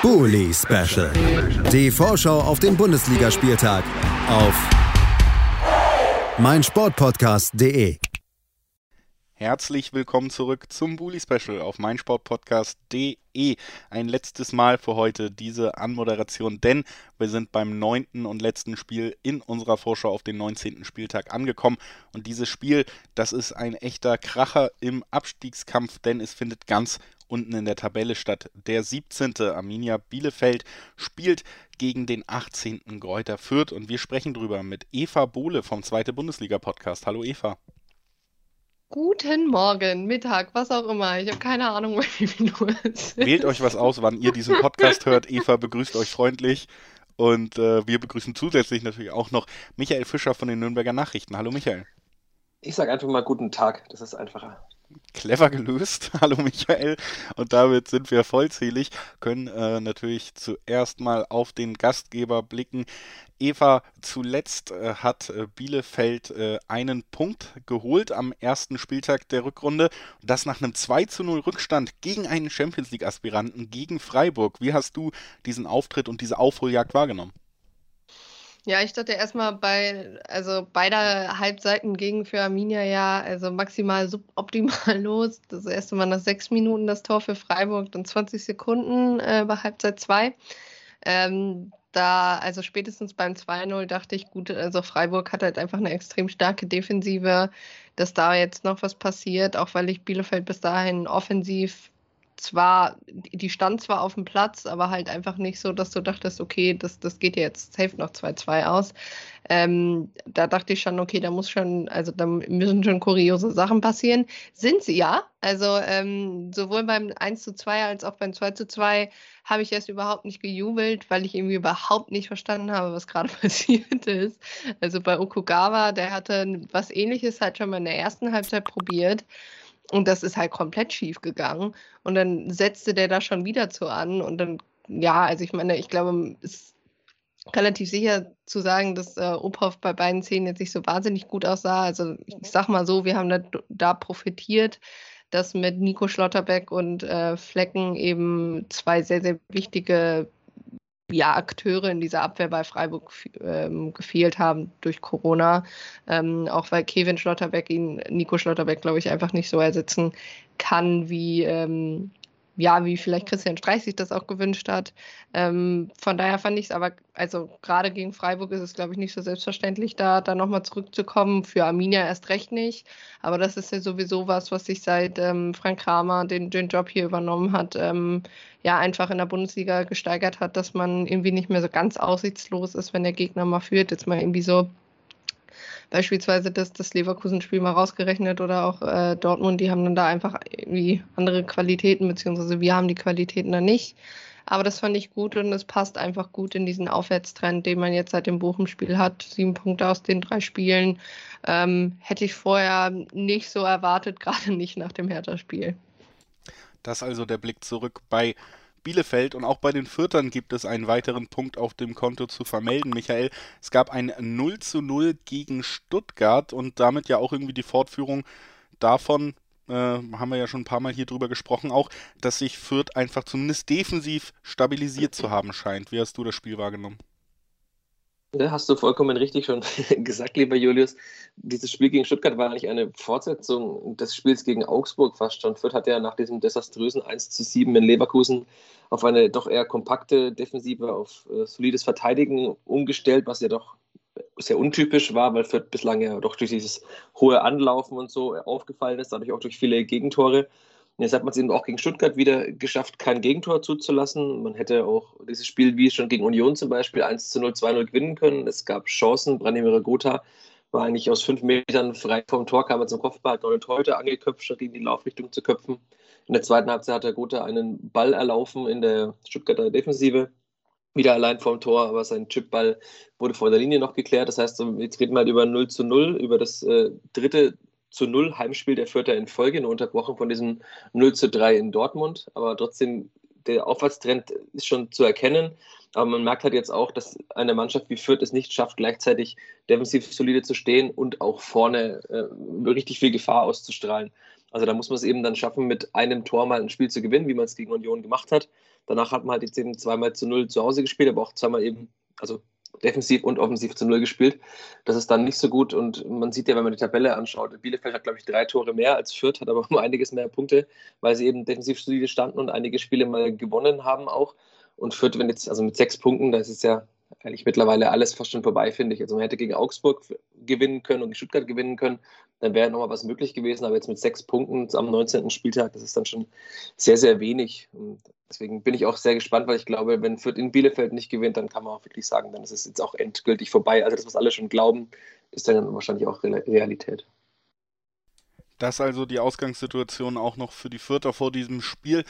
Bully Special. Die Vorschau auf den Bundesligaspieltag auf meinsportpodcast.de. Herzlich willkommen zurück zum Bully Special auf meinsportpodcast.de. Ein letztes Mal für heute diese Anmoderation, denn wir sind beim neunten und letzten Spiel in unserer Vorschau auf den 19. Spieltag angekommen. Und dieses Spiel, das ist ein echter Kracher im Abstiegskampf, denn es findet ganz unten in der Tabelle statt. Der 17. Arminia Bielefeld spielt gegen den 18. Gräuter Fürth und wir sprechen drüber mit Eva Bohle vom Zweite Bundesliga Podcast. Hallo Eva. Guten Morgen, Mittag, was auch immer. Ich habe keine Ahnung, wie viel Uhr es ist. Wählt euch was aus, wann ihr diesen Podcast hört. Eva begrüßt euch freundlich. Und äh, wir begrüßen zusätzlich natürlich auch noch Michael Fischer von den Nürnberger Nachrichten. Hallo Michael. Ich sage einfach mal guten Tag, das ist einfacher. Clever gelöst. Hallo Michael. Und damit sind wir vollzählig, können äh, natürlich zuerst mal auf den Gastgeber blicken. Eva, zuletzt äh, hat äh, Bielefeld äh, einen Punkt geholt am ersten Spieltag der Rückrunde. Das nach einem 2 zu 0 Rückstand gegen einen Champions League-Aspiranten, gegen Freiburg. Wie hast du diesen Auftritt und diese Aufholjagd wahrgenommen? Ja, ich dachte erstmal bei, also beide Halbseiten gingen für Arminia ja also maximal suboptimal los. Das erste Mal nach sechs Minuten das Tor für Freiburg, dann 20 Sekunden äh, bei Halbzeit zwei. Ähm, da, also spätestens beim 2-0 dachte ich, gut, also Freiburg hat halt einfach eine extrem starke Defensive, dass da jetzt noch was passiert, auch weil ich Bielefeld bis dahin offensiv zwar, die stand zwar auf dem Platz, aber halt einfach nicht so, dass du dachtest, okay, das, das geht jetzt safe noch 2-2 aus. Ähm, da dachte ich schon, okay, da muss schon, also da müssen schon kuriose Sachen passieren. Sind sie ja. Also ähm, sowohl beim 1 zu 2 als auch beim 2 zu 2 habe ich erst überhaupt nicht gejubelt, weil ich irgendwie überhaupt nicht verstanden habe, was gerade passiert ist. Also bei Okugawa, der hatte was ähnliches halt schon mal in der ersten Halbzeit probiert. Und das ist halt komplett schief gegangen. Und dann setzte der da schon wieder zu an. Und dann, ja, also ich meine, ich glaube, es ist relativ sicher zu sagen, dass äh, Ophoff bei beiden Szenen jetzt nicht so wahnsinnig gut aussah. Also ich sag mal so, wir haben da, da profitiert, dass mit Nico Schlotterbeck und äh, Flecken eben zwei sehr, sehr wichtige ja, Akteure in dieser Abwehr bei Freiburg ähm, gefehlt haben durch Corona. Ähm, auch weil Kevin Schlotterbeck ihn, Nico Schlotterbeck, glaube ich, einfach nicht so ersetzen kann, wie, ähm, ja, wie vielleicht Christian Streich sich das auch gewünscht hat. Ähm, von daher fand ich es aber, also gerade gegen Freiburg ist es, glaube ich, nicht so selbstverständlich, da, da nochmal zurückzukommen. Für Arminia erst recht nicht. Aber das ist ja sowieso was, was sich seit ähm, Frank Kramer den, den Job hier übernommen hat, ähm, ja, einfach in der Bundesliga gesteigert hat, dass man irgendwie nicht mehr so ganz aussichtslos ist, wenn der Gegner mal führt. Jetzt mal irgendwie so beispielsweise das, das Leverkusen-Spiel mal rausgerechnet oder auch äh, Dortmund, die haben dann da einfach irgendwie andere Qualitäten, beziehungsweise wir haben die Qualitäten da nicht. Aber das fand ich gut und es passt einfach gut in diesen Aufwärtstrend, den man jetzt seit dem Bochum-Spiel hat. Sieben Punkte aus den drei Spielen. Ähm, hätte ich vorher nicht so erwartet, gerade nicht nach dem Hertha-Spiel. Das also der Blick zurück bei Bielefeld und auch bei den Viertern gibt es einen weiteren Punkt auf dem Konto zu vermelden, Michael. Es gab ein 0 zu 0 gegen Stuttgart und damit ja auch irgendwie die Fortführung davon, äh, haben wir ja schon ein paar Mal hier drüber gesprochen, auch, dass sich Fürth einfach zumindest defensiv stabilisiert zu haben scheint. Wie hast du das Spiel wahrgenommen? Ja, hast du vollkommen richtig schon gesagt, lieber Julius. Dieses Spiel gegen Stuttgart war eigentlich eine Fortsetzung des Spiels gegen Augsburg fast schon. Fürth hat ja nach diesem desaströsen 1 zu 7 in Leverkusen auf eine doch eher kompakte Defensive, auf äh, solides Verteidigen umgestellt, was ja doch sehr untypisch war, weil Fürth bislang ja doch durch dieses hohe Anlaufen und so aufgefallen ist, dadurch auch durch viele Gegentore. Jetzt hat man es eben auch gegen Stuttgart wieder geschafft, kein Gegentor zuzulassen. Man hätte auch dieses Spiel wie schon gegen Union zum Beispiel 1 zu 0, 2 0 gewinnen können. Es gab Chancen. Branimir Gotha war eigentlich aus fünf Metern frei vom Tor, kam er zum Kopfball, hat eine Torhüter angeköpft, statt in die Laufrichtung zu köpfen. In der zweiten Halbzeit hat der Gotha einen Ball erlaufen in der Stuttgarter Defensive. Wieder allein vorm Tor, aber sein Chipball wurde vor der Linie noch geklärt. Das heißt, jetzt reden wir halt über 0 zu 0, über das äh, dritte zu 0 Heimspiel der Vierter in Folge, nur unterbrochen von diesem 0 zu 3 in Dortmund. Aber trotzdem, der Aufwärtstrend ist schon zu erkennen. Aber man merkt halt jetzt auch, dass eine Mannschaft wie Fürth es nicht schafft, gleichzeitig defensiv solide zu stehen und auch vorne äh, richtig viel Gefahr auszustrahlen. Also da muss man es eben dann schaffen, mit einem Tor mal ein Spiel zu gewinnen, wie man es gegen Union gemacht hat. Danach hat man halt jetzt eben zweimal zu null zu Hause gespielt, aber auch zweimal eben, also defensiv und offensiv zu null gespielt. Das ist dann nicht so gut und man sieht ja, wenn man die Tabelle anschaut, Bielefeld hat, glaube ich, drei Tore mehr als Fürth, hat aber um einiges mehr Punkte, weil sie eben defensiv solide standen und einige Spiele mal gewonnen haben auch. Und Fürth, wenn jetzt, also mit sechs Punkten, da ist ja eigentlich mittlerweile alles fast schon vorbei, finde ich. Also man hätte gegen Augsburg gewinnen können und Stuttgart gewinnen können, dann wäre nochmal was möglich gewesen. Aber jetzt mit sechs Punkten am 19. Spieltag, das ist dann schon sehr, sehr wenig. Und deswegen bin ich auch sehr gespannt, weil ich glaube, wenn Fürth in Bielefeld nicht gewinnt, dann kann man auch wirklich sagen, dann ist es jetzt auch endgültig vorbei. Also das, was alle schon glauben, ist dann wahrscheinlich auch Realität. Das also die Ausgangssituation auch noch für die Fürther vor diesem Spiel.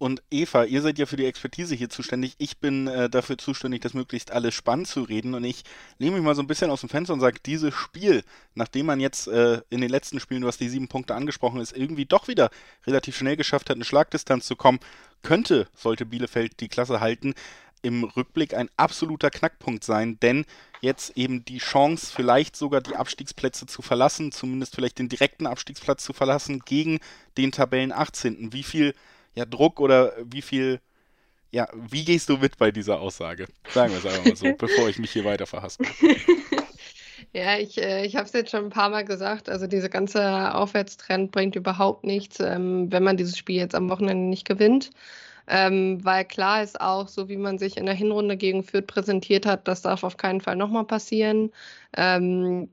Und Eva, ihr seid ja für die Expertise hier zuständig. Ich bin äh, dafür zuständig, das möglichst alles spannend zu reden. Und ich nehme mich mal so ein bisschen aus dem Fenster und sage, dieses Spiel, nachdem man jetzt äh, in den letzten Spielen, du hast die sieben Punkte angesprochen, ist irgendwie doch wieder relativ schnell geschafft hat, eine Schlagdistanz zu kommen, könnte, sollte Bielefeld die Klasse halten, im Rückblick ein absoluter Knackpunkt sein, denn jetzt eben die Chance, vielleicht sogar die Abstiegsplätze zu verlassen, zumindest vielleicht den direkten Abstiegsplatz zu verlassen gegen den Tabellen 18. Wie viel ja, Druck oder wie viel, ja, wie gehst du mit bei dieser Aussage? Sagen wir es einfach mal so, bevor ich mich hier weiter verhasse. Ja, ich, äh, ich habe es jetzt schon ein paar Mal gesagt. Also dieser ganze Aufwärtstrend bringt überhaupt nichts, ähm, wenn man dieses Spiel jetzt am Wochenende nicht gewinnt. Ähm, weil klar ist auch, so wie man sich in der Hinrunde gegen Fürth präsentiert hat, das darf auf keinen Fall nochmal passieren. Ähm,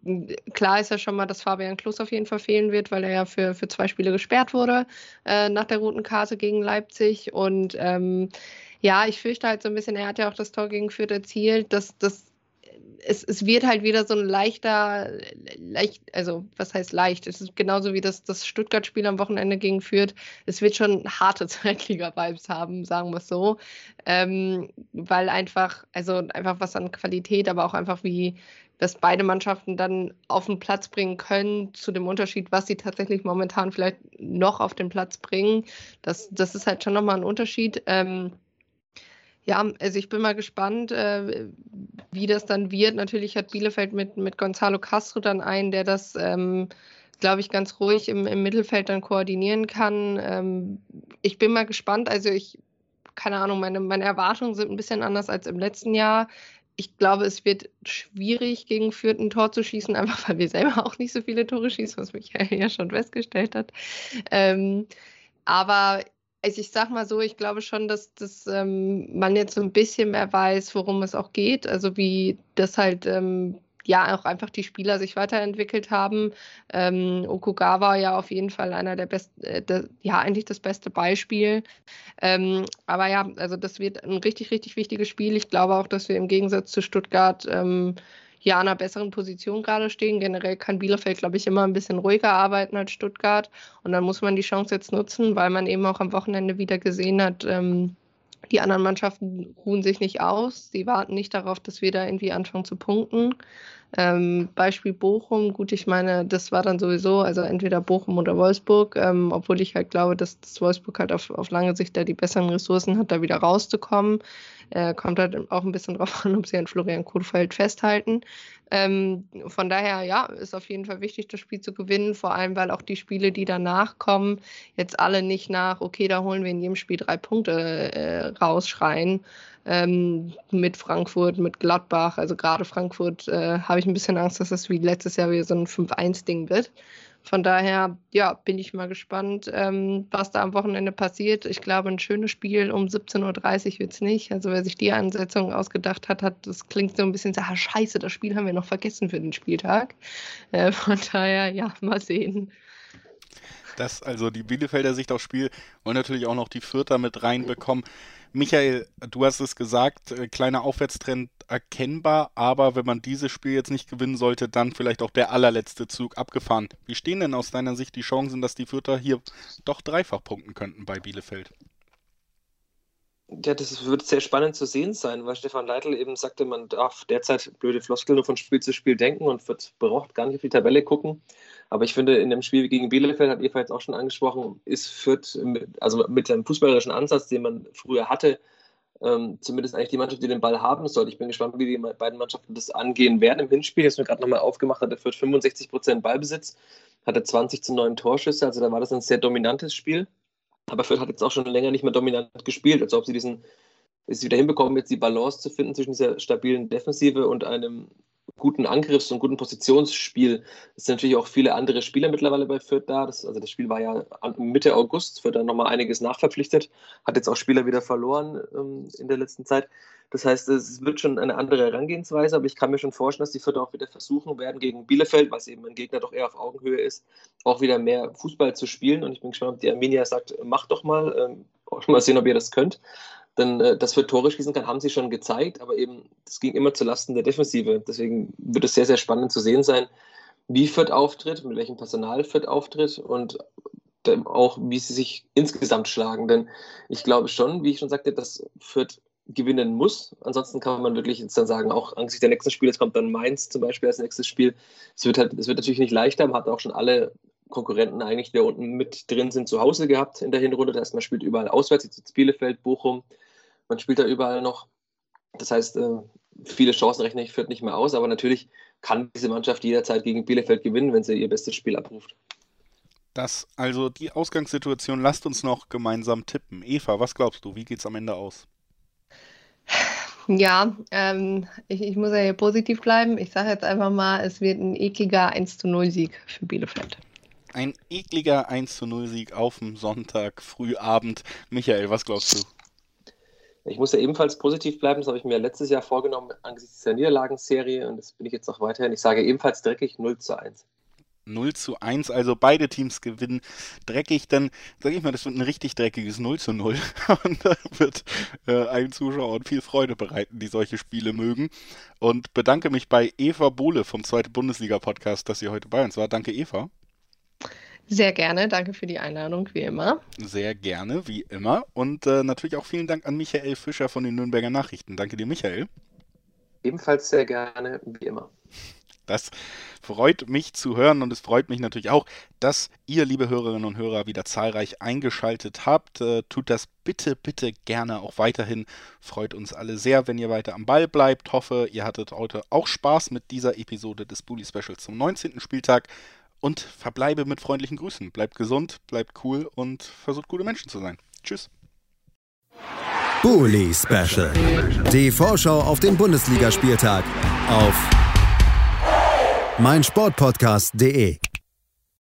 klar ist ja schon mal, dass Fabian Klus auf jeden Fall fehlen wird, weil er ja für, für zwei Spiele gesperrt wurde äh, nach der roten Karte gegen Leipzig. Und ähm, ja, ich fürchte halt so ein bisschen, er hat ja auch das Tor gegen Fürth erzielt, dass das es, es wird halt wieder so ein leichter, leicht, also was heißt leicht? Es ist genauso wie das, das Stuttgart-Spiel am Wochenende gegen Fürth. Es wird schon harte Zweitliga-Vibes haben, sagen wir es so. Ähm, weil einfach, also einfach was an Qualität, aber auch einfach wie, dass beide Mannschaften dann auf den Platz bringen können, zu dem Unterschied, was sie tatsächlich momentan vielleicht noch auf den Platz bringen. Das, das ist halt schon nochmal ein Unterschied. Ähm, ja, also ich bin mal gespannt, äh, wie das dann wird. Natürlich hat Bielefeld mit, mit Gonzalo Castro dann einen, der das, ähm, glaube ich, ganz ruhig im, im Mittelfeld dann koordinieren kann. Ähm, ich bin mal gespannt. Also ich, keine Ahnung, meine, meine Erwartungen sind ein bisschen anders als im letzten Jahr. Ich glaube, es wird schwierig, gegen Fürth ein Tor zu schießen, einfach weil wir selber auch nicht so viele Tore schießen, was mich ja schon festgestellt hat. Ähm, aber also ich sag mal so, ich glaube schon, dass, dass ähm, man jetzt so ein bisschen mehr weiß, worum es auch geht. Also wie das halt ähm, ja auch einfach die Spieler sich weiterentwickelt haben. Ähm, Okugawa ja auf jeden Fall einer der besten, äh, ja eigentlich das beste Beispiel. Ähm, aber ja, also das wird ein richtig, richtig wichtiges Spiel. Ich glaube auch, dass wir im Gegensatz zu Stuttgart ähm, ja an einer besseren Position gerade stehen. Generell kann Bielefeld, glaube ich, immer ein bisschen ruhiger arbeiten als Stuttgart. Und dann muss man die Chance jetzt nutzen, weil man eben auch am Wochenende wieder gesehen hat, ähm, die anderen Mannschaften ruhen sich nicht aus. Sie warten nicht darauf, dass wir da irgendwie anfangen zu punkten. Ähm, Beispiel Bochum, gut, ich meine, das war dann sowieso, also entweder Bochum oder Wolfsburg, ähm, obwohl ich halt glaube, dass das Wolfsburg halt auf, auf lange Sicht da die besseren Ressourcen hat, da wieder rauszukommen. Äh, kommt halt auch ein bisschen drauf an, ob sie an Florian Kohlfeld festhalten. Ähm, von daher, ja, ist auf jeden Fall wichtig, das Spiel zu gewinnen, vor allem, weil auch die Spiele, die danach kommen, jetzt alle nicht nach, okay, da holen wir in jedem Spiel drei Punkte äh, rausschreien. Ähm, mit Frankfurt, mit Gladbach, also gerade Frankfurt, äh, habe ich ein bisschen Angst, dass das wie letztes Jahr wieder so ein 5-1-Ding wird. Von daher, ja, bin ich mal gespannt, ähm, was da am Wochenende passiert. Ich glaube, ein schönes Spiel um 17.30 Uhr wird es nicht. Also wer sich die Ansetzung ausgedacht hat, hat, das klingt so ein bisschen so, ah, scheiße, das Spiel haben wir noch vergessen für den Spieltag. Äh, von daher, ja, mal sehen. Das also die Bielefelder Sicht aufs Spiel wollen natürlich auch noch die Vierter mit reinbekommen. Michael, du hast es gesagt, äh, kleiner Aufwärtstrend erkennbar, aber wenn man dieses Spiel jetzt nicht gewinnen sollte, dann vielleicht auch der allerletzte Zug abgefahren. Wie stehen denn aus deiner Sicht die Chancen, dass die Fürther hier doch dreifach punkten könnten bei Bielefeld? Ja, das wird sehr spannend zu sehen sein, weil Stefan Leitl eben sagte, man darf derzeit blöde Floskel nur von Spiel zu Spiel denken und wird braucht gar nicht auf die Tabelle gucken. Aber ich finde, in dem Spiel gegen Bielefeld, hat Eva jetzt auch schon angesprochen, ist Fürth, mit, also mit dem fußballerischen Ansatz, den man früher hatte, ähm, zumindest eigentlich die Mannschaft, die den Ball haben soll. Ich bin gespannt, wie die beiden Mannschaften das angehen werden im Hinspiel. Jetzt mir gerade nochmal aufgemacht, hat der Fürth 65 Prozent Ballbesitz, hatte 20 zu 9 Torschüsse, also da war das ein sehr dominantes Spiel. Aber Fürth hat jetzt auch schon länger nicht mehr dominant gespielt, als ob sie diesen es wieder hinbekommen, jetzt die Balance zu finden zwischen dieser stabilen Defensive und einem guten Angriffs- und guten Positionsspiel. Es sind natürlich auch viele andere Spieler mittlerweile bei Fürth da. Das, also das Spiel war ja Mitte August, wird dann nochmal einiges nachverpflichtet, hat jetzt auch Spieler wieder verloren ähm, in der letzten Zeit. Das heißt, es wird schon eine andere Herangehensweise, aber ich kann mir schon vorstellen, dass die Fürth auch wieder versuchen werden, gegen Bielefeld, was eben ein Gegner doch eher auf Augenhöhe ist, auch wieder mehr Fußball zu spielen. Und ich bin gespannt, ob die Arminia sagt, macht doch mal, ähm, mal sehen, ob ihr das könnt. Denn äh, dass wir Tore schießen kann, haben sie schon gezeigt, aber eben, das ging immer zulasten der Defensive. Deswegen wird es sehr, sehr spannend zu sehen sein, wie Fürth auftritt, mit welchem Personal Fürth auftritt und auch, wie sie sich insgesamt schlagen. Denn ich glaube schon, wie ich schon sagte, dass Fürth gewinnen muss. Ansonsten kann man wirklich jetzt dann sagen, auch angesichts der nächsten Spiele, jetzt kommt dann Mainz zum Beispiel als nächstes Spiel. Es wird halt, es wird natürlich nicht leichter, man hat auch schon alle Konkurrenten eigentlich, die da unten mit drin sind, zu Hause gehabt in der Hinrunde. Das heißt, man spielt überall auswärts, jetzt Bielefeld, Bochum, man spielt da überall noch. Das heißt, äh, viele Chancen rechne ich führt nicht mehr aus, aber natürlich kann diese Mannschaft jederzeit gegen Bielefeld gewinnen, wenn sie ihr bestes Spiel abruft. Das, also die Ausgangssituation, lasst uns noch gemeinsam tippen. Eva, was glaubst du, wie geht es am Ende aus? Ja, ähm, ich, ich, muss ja hier positiv bleiben. Ich sage jetzt einfach mal, es wird ein ekliger 1 zu 0 Sieg für Bielefeld. Ein ekliger 1 zu 0 Sieg auf dem Sonntag, Frühabend. Michael, was glaubst du? Ich muss ja ebenfalls positiv bleiben, das habe ich mir letztes Jahr vorgenommen angesichts der Niederlagenserie und das bin ich jetzt auch weiterhin. Ich sage ebenfalls dreckig 0 zu 1. 0 zu 1, also beide Teams gewinnen dreckig, dann sage ich mal, das wird ein richtig dreckiges 0 zu 0 und da wird äh, allen Zuschauern viel Freude bereiten, die solche Spiele mögen und bedanke mich bei Eva Bohle vom Zweite Bundesliga Podcast, dass sie heute bei uns war. Danke Eva. Sehr gerne, danke für die Einladung, wie immer. Sehr gerne, wie immer. Und äh, natürlich auch vielen Dank an Michael Fischer von den Nürnberger Nachrichten. Danke dir, Michael. Ebenfalls sehr gerne, wie immer. Das freut mich zu hören und es freut mich natürlich auch, dass ihr, liebe Hörerinnen und Hörer, wieder zahlreich eingeschaltet habt. Äh, tut das bitte, bitte gerne auch weiterhin. Freut uns alle sehr, wenn ihr weiter am Ball bleibt. Hoffe, ihr hattet heute auch Spaß mit dieser Episode des Bully Specials zum 19. Spieltag und verbleibe mit freundlichen Grüßen. Bleibt gesund, bleibt cool und versucht gute Menschen zu sein. Tschüss. Bully Special. Die Vorschau auf den Bundesligaspieltag auf meinsportpodcast.de.